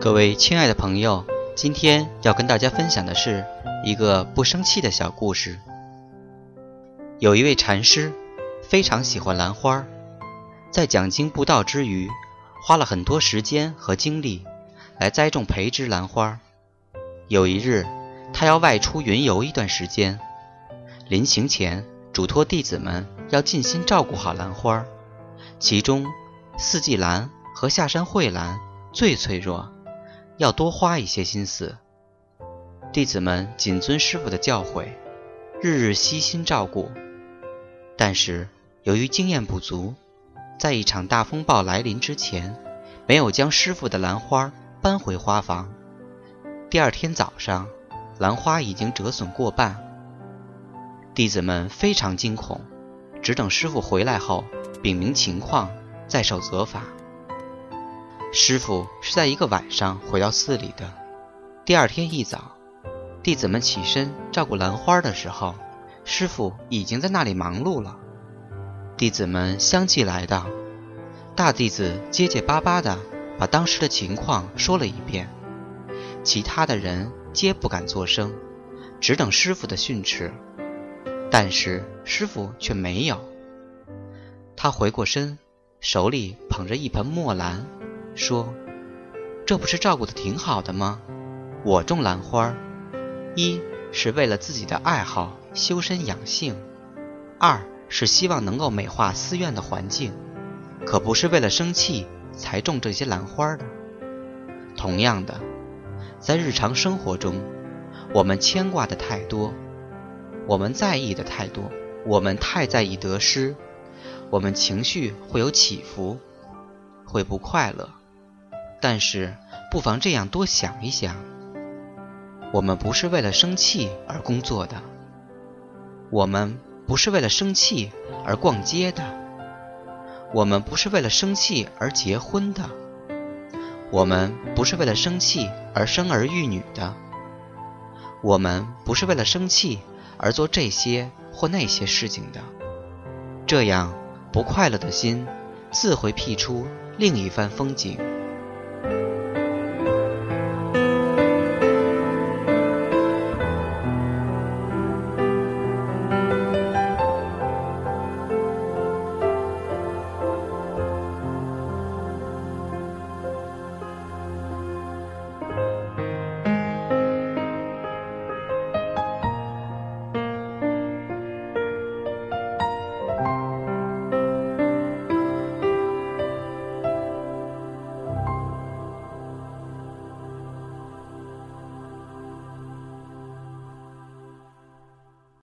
各位亲爱的朋友，今天要跟大家分享的是一个不生气的小故事。有一位禅师非常喜欢兰花，在讲经布道之余，花了很多时间和精力来栽种培植兰花。有一日，他要外出云游一段时间，临行前嘱托弟子们要尽心照顾好兰花，其中四季兰和下山蕙兰最脆弱。要多花一些心思。弟子们谨遵师傅的教诲，日日悉心照顾。但是由于经验不足，在一场大风暴来临之前，没有将师傅的兰花搬回花房。第二天早上，兰花已经折损过半。弟子们非常惊恐，只等师傅回来后禀明情况，再受责罚。师傅是在一个晚上回到寺里的。第二天一早，弟子们起身照顾兰花的时候，师傅已经在那里忙碌了。弟子们相继来到，大弟子结结巴巴地把当时的情况说了一遍，其他的人皆不敢作声，只等师傅的训斥。但是师傅却没有，他回过身，手里捧着一盆墨兰。说：“这不是照顾的挺好的吗？我种兰花，一是为了自己的爱好修身养性，二是希望能够美化寺院的环境，可不是为了生气才种这些兰花的。同样的，在日常生活中，我们牵挂的太多，我们在意的太多，我们太在意得失，我们情绪会有起伏，会不快乐。”但是，不妨这样多想一想：我们不是为了生气而工作的，我们不是为了生气而逛街的，我们不是为了生气而结婚的，我们不是为了生气而生儿育女的，我们不是为了生气而做这些或那些事情的。这样不快乐的心，自会辟出另一番风景。